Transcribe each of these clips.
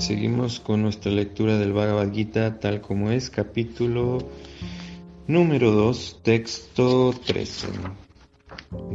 Seguimos con nuestra lectura del Bhagavad Gita tal como es, capítulo número 2, texto 13.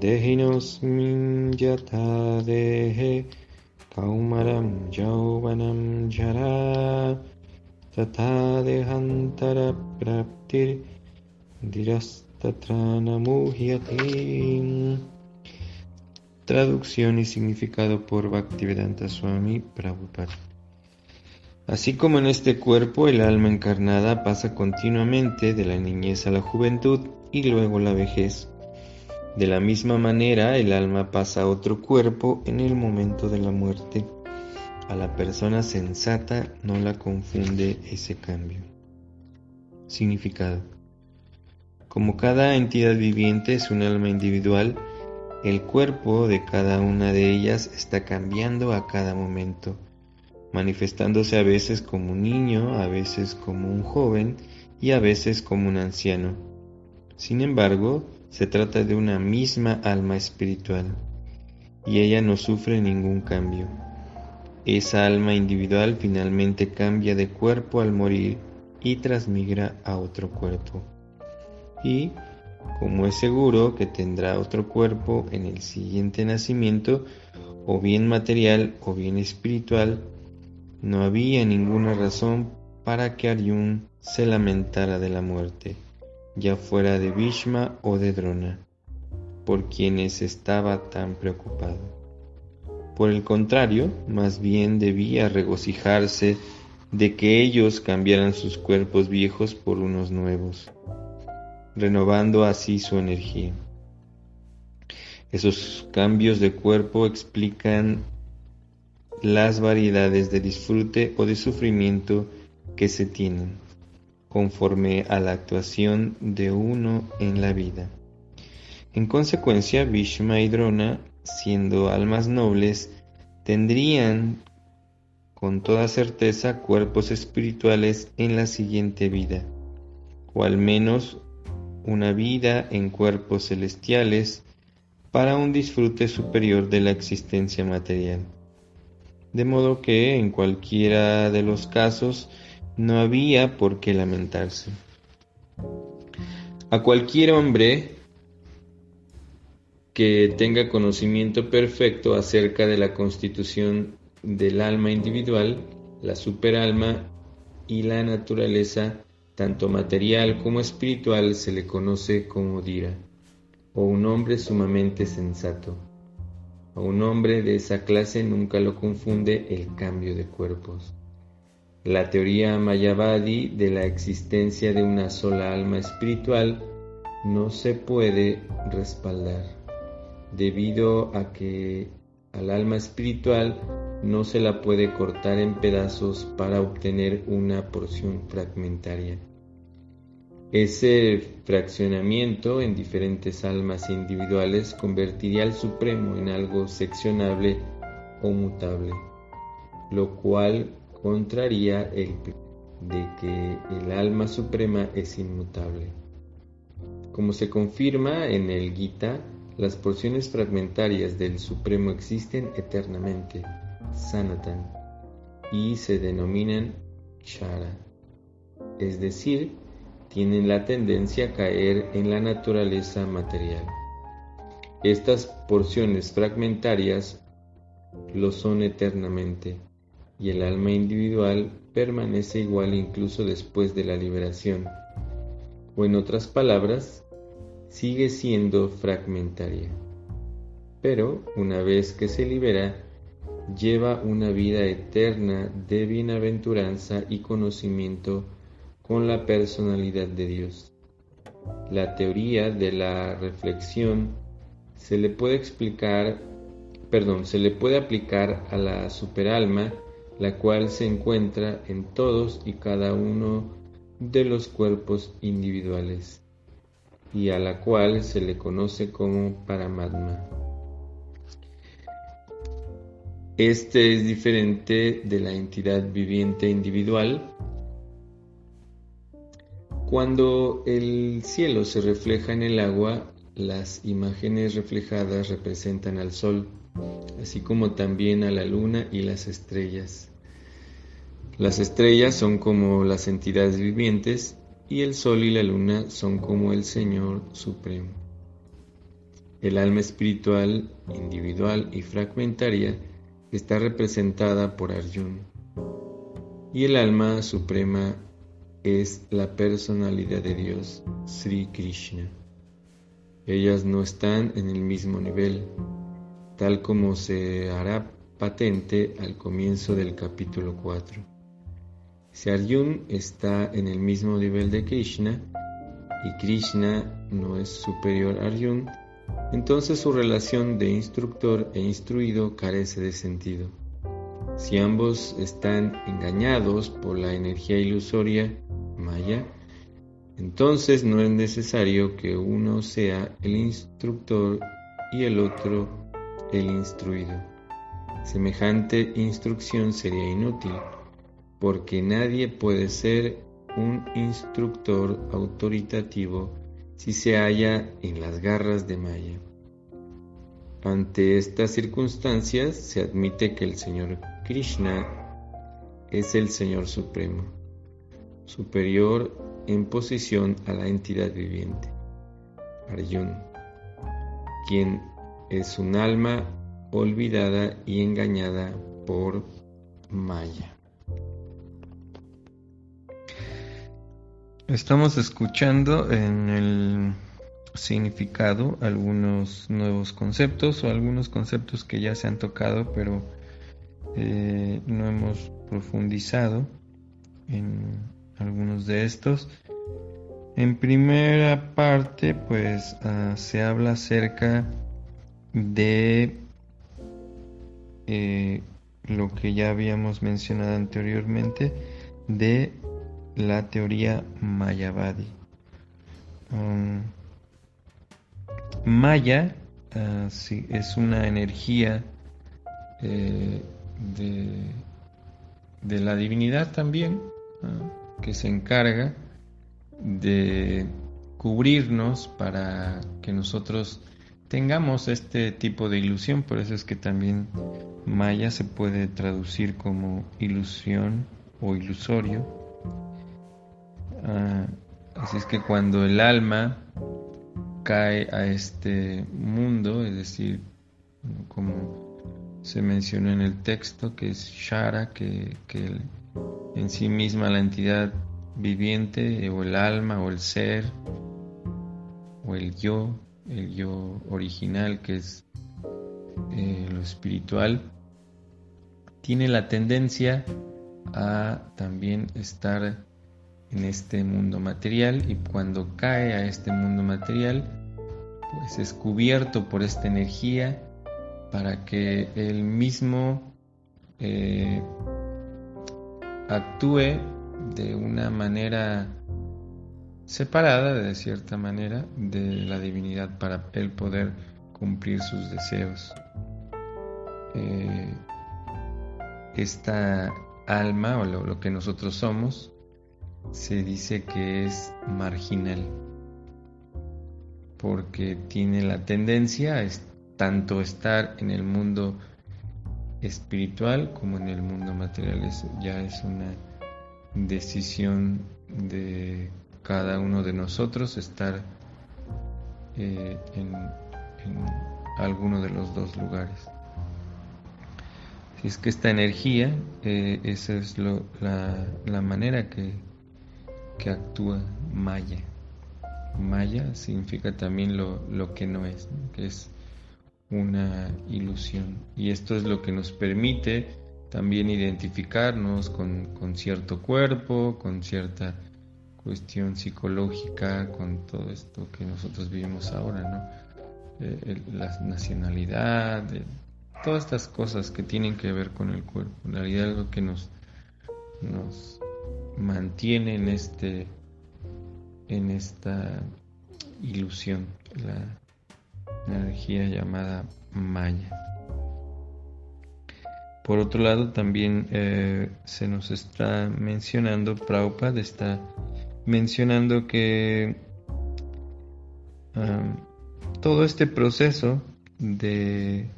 Dehinos minyata dehe kaumaram yauvanam jara tata dehantara praptir dirastatana Traducción y significado por Bhaktivedanta Swami Prabhupada. Así como en este cuerpo el alma encarnada pasa continuamente de la niñez a la juventud y luego la vejez. De la misma manera el alma pasa a otro cuerpo en el momento de la muerte. A la persona sensata no la confunde ese cambio. Significado. Como cada entidad viviente es un alma individual, el cuerpo de cada una de ellas está cambiando a cada momento, manifestándose a veces como un niño, a veces como un joven y a veces como un anciano. Sin embargo, se trata de una misma alma espiritual y ella no sufre ningún cambio. Esa alma individual finalmente cambia de cuerpo al morir y transmigra a otro cuerpo. Y como es seguro que tendrá otro cuerpo en el siguiente nacimiento, o bien material o bien espiritual, no había ninguna razón para que Aryun se lamentara de la muerte, ya fuera de Bhishma o de Drona, por quienes estaba tan preocupado. Por el contrario, más bien debía regocijarse de que ellos cambiaran sus cuerpos viejos por unos nuevos renovando así su energía. Esos cambios de cuerpo explican las variedades de disfrute o de sufrimiento que se tienen conforme a la actuación de uno en la vida. En consecuencia, Bhishma y Drona, siendo almas nobles, tendrían con toda certeza cuerpos espirituales en la siguiente vida, o al menos una vida en cuerpos celestiales para un disfrute superior de la existencia material. De modo que en cualquiera de los casos no había por qué lamentarse. A cualquier hombre que tenga conocimiento perfecto acerca de la constitución del alma individual, la superalma y la naturaleza tanto material como espiritual, se le conoce como Dira, o un hombre sumamente sensato. A un hombre de esa clase nunca lo confunde el cambio de cuerpos. La teoría Mayavadi de la existencia de una sola alma espiritual no se puede respaldar, debido a que al alma espiritual no se la puede cortar en pedazos para obtener una porción fragmentaria. Ese fraccionamiento en diferentes almas individuales convertiría al Supremo en algo seccionable o mutable, lo cual contraría el de que el alma suprema es inmutable. Como se confirma en el Gita, las porciones fragmentarias del Supremo existen eternamente, Sanatan, y se denominan Shara, es decir, tienen la tendencia a caer en la naturaleza material. Estas porciones fragmentarias lo son eternamente y el alma individual permanece igual incluso después de la liberación, o en otras palabras, sigue siendo fragmentaria. Pero una vez que se libera, lleva una vida eterna de bienaventuranza y conocimiento con la personalidad de Dios. La teoría de la reflexión se le puede explicar, perdón, se le puede aplicar a la superalma, la cual se encuentra en todos y cada uno de los cuerpos individuales y a la cual se le conoce como Paramatma. Este es diferente de la entidad viviente individual cuando el cielo se refleja en el agua, las imágenes reflejadas representan al sol, así como también a la luna y las estrellas. Las estrellas son como las entidades vivientes y el sol y la luna son como el Señor Supremo. El alma espiritual, individual y fragmentaria está representada por Arjuna. Y el alma suprema es la personalidad de Dios, Sri Krishna. Ellas no están en el mismo nivel, tal como se hará patente al comienzo del capítulo 4. Si Arjuna está en el mismo nivel de Krishna y Krishna no es superior a Arjuna, entonces su relación de instructor e instruido carece de sentido. Si ambos están engañados por la energía ilusoria entonces no es necesario que uno sea el instructor y el otro el instruido. Semejante instrucción sería inútil, porque nadie puede ser un instructor autoritativo si se halla en las garras de Maya. Ante estas circunstancias se admite que el Señor Krishna es el Señor Supremo, superior en posición a la entidad viviente, Arjun, quien es un alma olvidada y engañada por Maya. Estamos escuchando en el significado algunos nuevos conceptos o algunos conceptos que ya se han tocado pero eh, no hemos profundizado en de estos. En primera parte pues ah, se habla acerca de eh, lo que ya habíamos mencionado anteriormente de la teoría Mayavadi. Um, Maya uh, es una energía eh, de, la divinidad también, que se encarga de cubrirnos para que nosotros tengamos este tipo de ilusión. Por eso es que también Maya se puede traducir como ilusión o ilusorio Ah, así es que cuando el alma cae a este mundo, es decir, como se mencionó en el texto, que es Shara, que, que en sí misma la entidad viviente, o el alma, o el ser, o el yo, el yo original, que es eh, lo espiritual, tiene la tendencia a también estar en este mundo material y cuando cae a este mundo material pues es cubierto por esta energía para que él mismo eh, actúe de una manera separada de cierta manera de la divinidad para él poder cumplir sus deseos. Eh, esta alma o lo que nosotros somos se dice que es marginal porque tiene la tendencia a tanto estar en el mundo espiritual como en el mundo material. Eso ya es una decisión de cada uno de nosotros estar eh, en, alguno de los dos lugares. Si es que esta energía, eh, esa es la, la manera que que actúa Maya. Maya significa también lo, que no es, que es una ilusión. Y esto es lo que nos permite también identificarnos con, cierto cuerpo, con cierta cuestión psicológica, con todo esto que nosotros vivimos ahora, ¿no? Eh, la nacionalidad, todas estas cosas que tienen que ver con el cuerpo. En realidad algo que nos, nos mantiene en este en esta ilusión la energía llamada Maya. Por otro lado, también eh, se nos está mencionando, Prabhupada está mencionando que todo este proceso de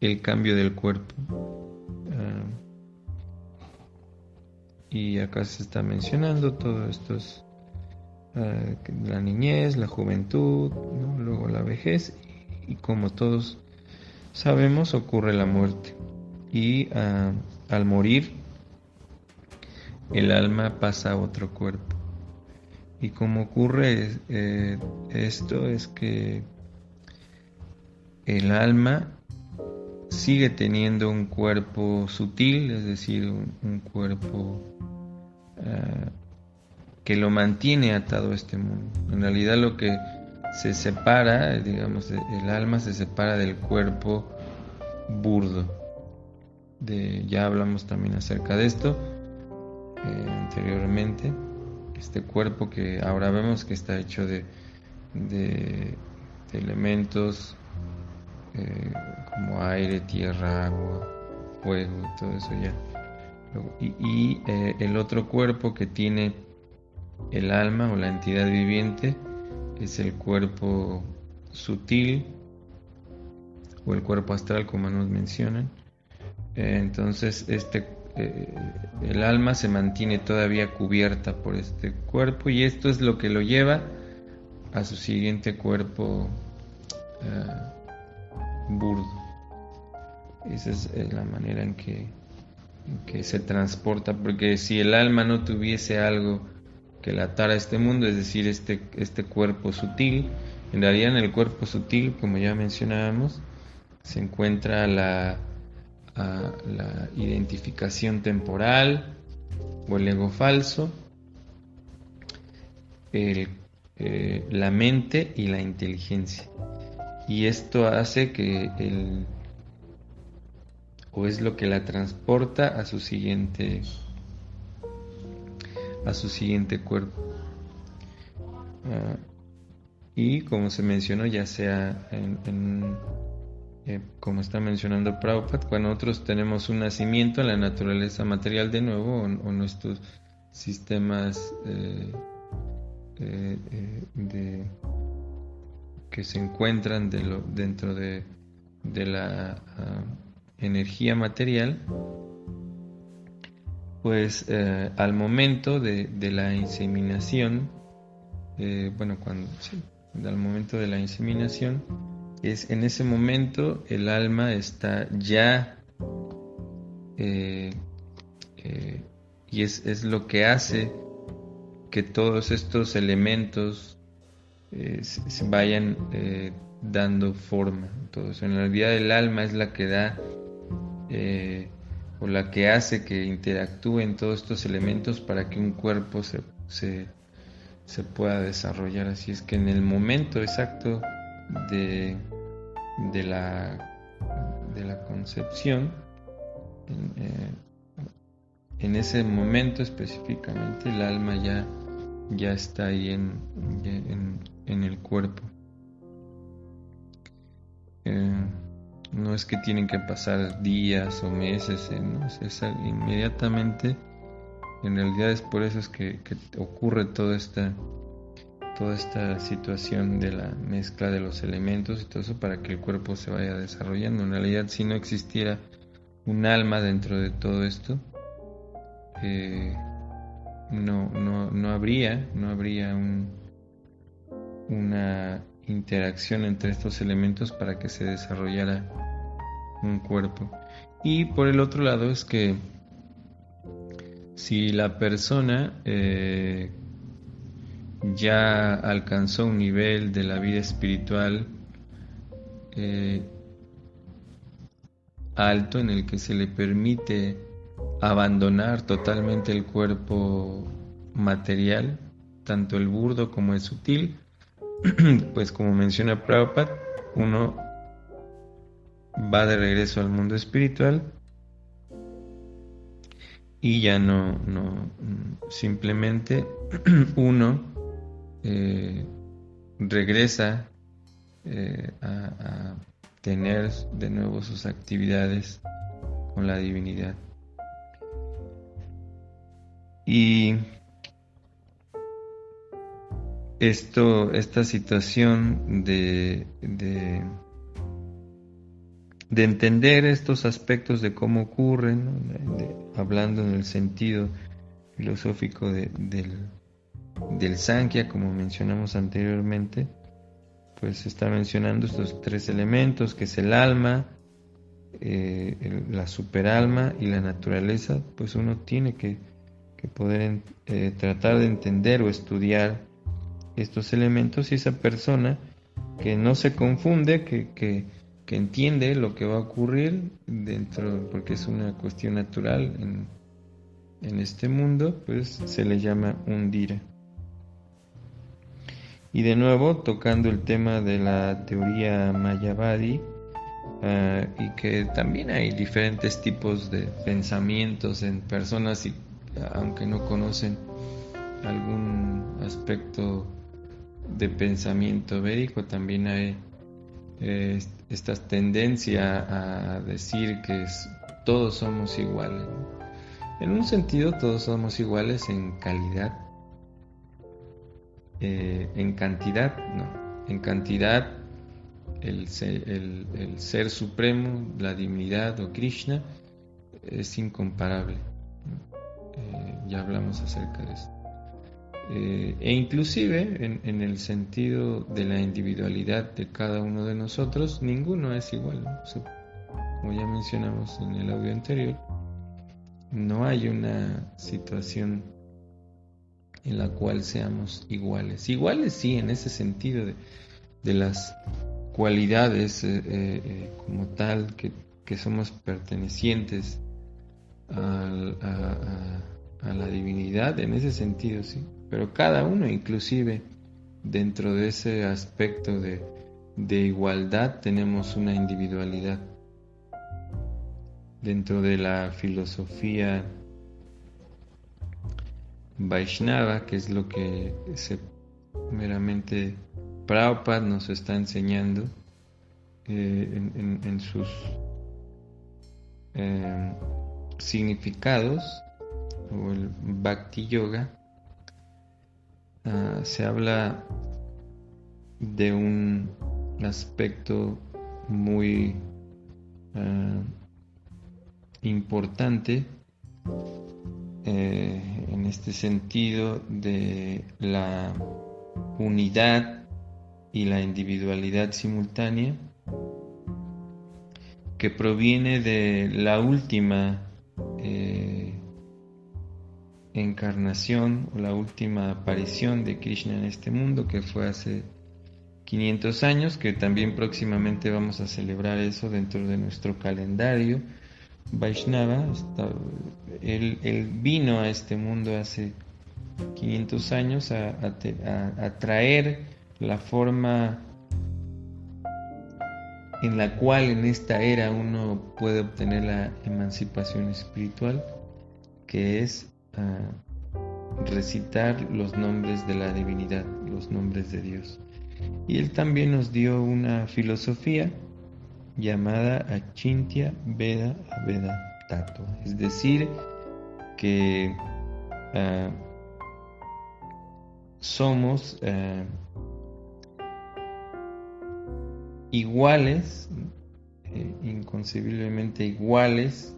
el cambio del cuerpo y acá se está mencionando todo esto uh, la niñez, la juventud, luego la vejez y como todos sabemos ocurre la muerte. Y uh, al morir el alma pasa a otro cuerpo. Y como ocurre eh, esto es que el alma sigue teniendo un cuerpo sutil, es decir, un, cuerpo eh, que lo mantiene atado a este mundo. En realidad lo que se separa, digamos, el alma se separa del cuerpo burdo. De, ya hablamos también acerca de esto eh, anteriormente. Este cuerpo que ahora vemos que está hecho de, de elementos eh, como aire, tierra, agua, fuego todo eso ya. Y, eh, el otro cuerpo que tiene el alma o la entidad viviente es el cuerpo sutil o el cuerpo astral como nos mencionan. Eh, entonces este el alma se mantiene todavía cubierta por este cuerpo y esto es lo que lo lleva a su siguiente cuerpo burdo. Esa es la manera en que, que se transporta, porque si el alma no tuviese algo que la atara a este mundo, es decir, este, este cuerpo sutil, en realidad en el cuerpo sutil, como ya mencionábamos, se encuentra la, la identificación temporal o el ego falso, eh, la mente y la inteligencia. Y esto hace que el o es lo que la transporta a su siguiente a su siguiente cuerpo. Ah, y como se mencionó ya sea en, eh, como está mencionando Prabhupada cuando nosotros tenemos un nacimiento en la naturaleza material de nuevo o, nuestros sistemas eh, eh, de que se encuentran dentro de, la ah, energía material, pues eh, al momento de, la inseminación, eh, bueno, cuando sí, al momento de la inseminación, es en ese momento el alma está ya eh, y es, es, lo que hace que todos estos elementos se vayan dando forma. Entonces, en realidad el alma es la que da la que hace que interactúen todos estos elementos para que un cuerpo se, se, pueda desarrollar. Así es que en el momento exacto de, de, la, de la concepción, en, ese momento específicamente el alma ya, ya está ahí en, en, en el cuerpo. Eh, no es que tienen que pasar días o meses, eh, es inmediatamente. En realidad es por eso es que, ocurre toda esta, toda esta situación de la mezcla de los elementos y todo eso para que el cuerpo se vaya desarrollando. En realidad si no existiera un alma dentro de todo esto, eh, no, no, no habría, no habría un, una interacción entre estos elementos para que se desarrollara un cuerpo. Y por el otro lado es que si la persona eh, ya alcanzó un nivel de la vida espiritual eh, alto en el que se le permite abandonar totalmente el cuerpo material, tanto el burdo como el sutil, pues como menciona Prabhupada, uno va de regreso al mundo espiritual y ya no, no simplemente uno eh, regresa eh, a, tener de nuevo sus actividades con la divinidad. Y esto, esta situación de, de, entender estos aspectos de cómo ocurren, hablando en el sentido filosófico del, del Sankhya, como mencionamos anteriormente, pues está mencionando estos tres elementos, que es el alma, eh, la superalma y la naturaleza, pues uno tiene que, poder eh, tratar de entender o estudiar estos elementos y esa persona que no se confunde, que, que, entiende lo que va a ocurrir dentro, porque es una cuestión natural en, en este mundo, pues se le llama un dira. Y de nuevo, tocando el tema de la teoría Mayavadi, eh, y que también hay diferentes tipos de pensamientos en personas, y, aunque no conocen algún aspecto de pensamiento védico, también hay eh, esta tendencia a decir que todos somos iguales. En un sentido, todos somos iguales en calidad eh, en cantidad, no. En cantidad, el ser, supremo, la divinidad o Krishna, es incomparable. Eh, ya hablamos acerca de eso. Eh, e inclusive en, el sentido de la individualidad de cada uno de nosotros, ninguno es igual. como ya mencionamos en el audio anterior, no hay una situación en la cual seamos iguales. Iguales sí, en ese sentido de, las cualidades eh, eh, eh, como tal que, somos pertenecientes a, la divinidad, en ese sentido sí. Pero cada uno inclusive dentro de ese aspecto de, de igualdad tenemos una individualidad. Dentro de la filosofía Vaishnava, que es lo que meramente Prabhupada nos está enseñando eh, en, sus eh, significados, o el Bhakti Yoga, ah, se habla de un aspecto muy ah, importante eh, en este sentido de la unidad y la individualidad simultánea que proviene de la última eh, encarnación o la última aparición de Krishna en este mundo que fue hace 500 años que también próximamente vamos a celebrar eso dentro de nuestro calendario. Vaishnava, él, vino a este mundo hace 500 años a, traer la forma en la cual en esta era uno puede obtener la emancipación espiritual, que es ah, recitar los nombres de la divinidad, los nombres de Dios. Y él también nos dio una filosofía llamada Achintya Veda Veda Tato, es decir, que ah, somos ah, iguales, eh, inconcebiblemente iguales,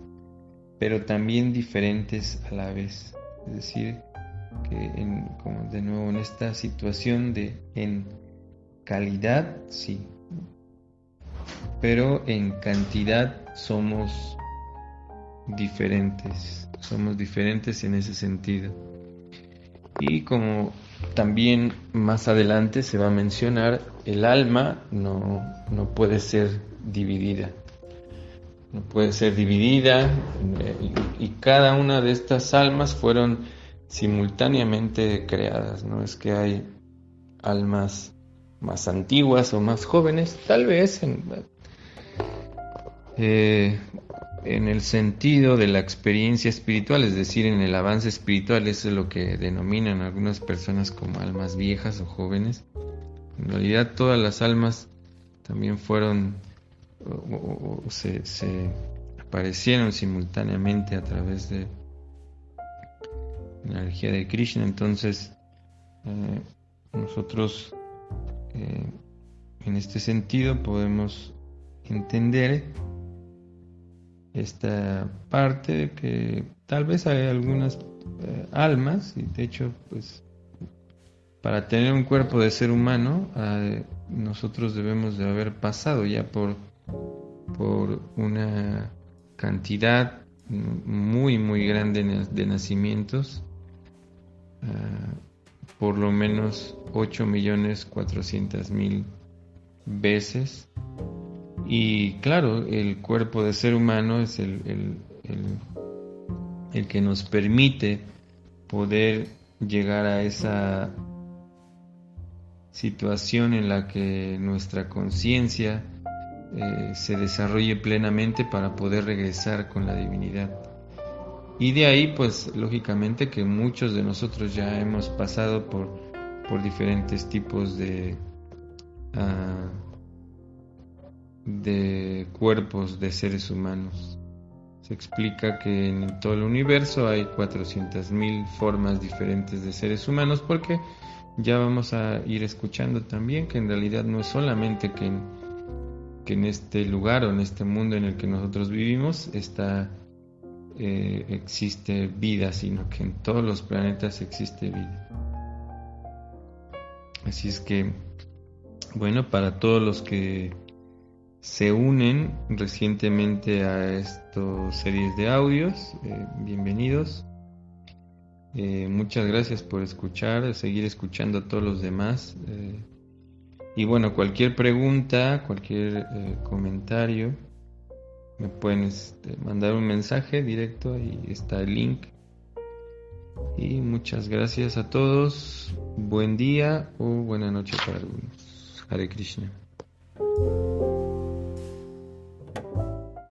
pero también diferentes a la vez. Es decir, que como de nuevo en esta situación de en calidad, sí, pero en cantidad somos diferentes, somos diferentes en ese sentido. Y como también más adelante se va a mencionar, el alma no, no puede ser dividida. No puede ser dividida y, cada una de estas almas fueron simultáneamente creadas. No es que hay almas más antiguas o más jóvenes, tal vez en, eh, en el sentido de la experiencia espiritual, es decir, en el avance espiritual, eso es lo que denominan algunas personas como almas viejas o jóvenes. En realidad todas las almas también fueron o, se, aparecieron simultáneamente a través de la energía de Krishna. Entonces, eh, nosotros eh, en este sentido podemos entender esta parte de que tal vez hay algunas eh, almas, y de hecho, pues, para tener un cuerpo de ser humano, nosotros debemos de haber pasado ya por, por una cantidad muy, muy grande de nacimientos, ah, por lo menos 8.400.000 veces. Y claro, el cuerpo de ser humano es el, el, el que nos permite poder llegar a esa situación en la que nuestra conciencia eh, se desarrolle plenamente para poder regresar con la divinidad. Y de ahí, pues lógicamente que muchos de nosotros ya hemos pasado por, por diferentes tipos de, ah, de cuerpos de seres humanos. Se explica que en todo el universo hay 400.000 formas diferentes de seres humanos porque ya vamos a ir escuchando también que en realidad no es solamente que que en este lugar o en este mundo en el que nosotros vivimos está, eh, existe vida, sino que en todos los planetas existe vida. Así es que, bueno, para todos los que se unen recientemente a estas series de audios, eh, bienvenidos. Eh, muchas gracias por escuchar, seguir escuchando a todos los demás. Y bueno, cualquier pregunta, cualquier eh, comentario, me pueden este, mandar un mensaje directo, ahí está el link. Y muchas gracias a todos. Buen día o buena noche para algunos. Hare Krishna.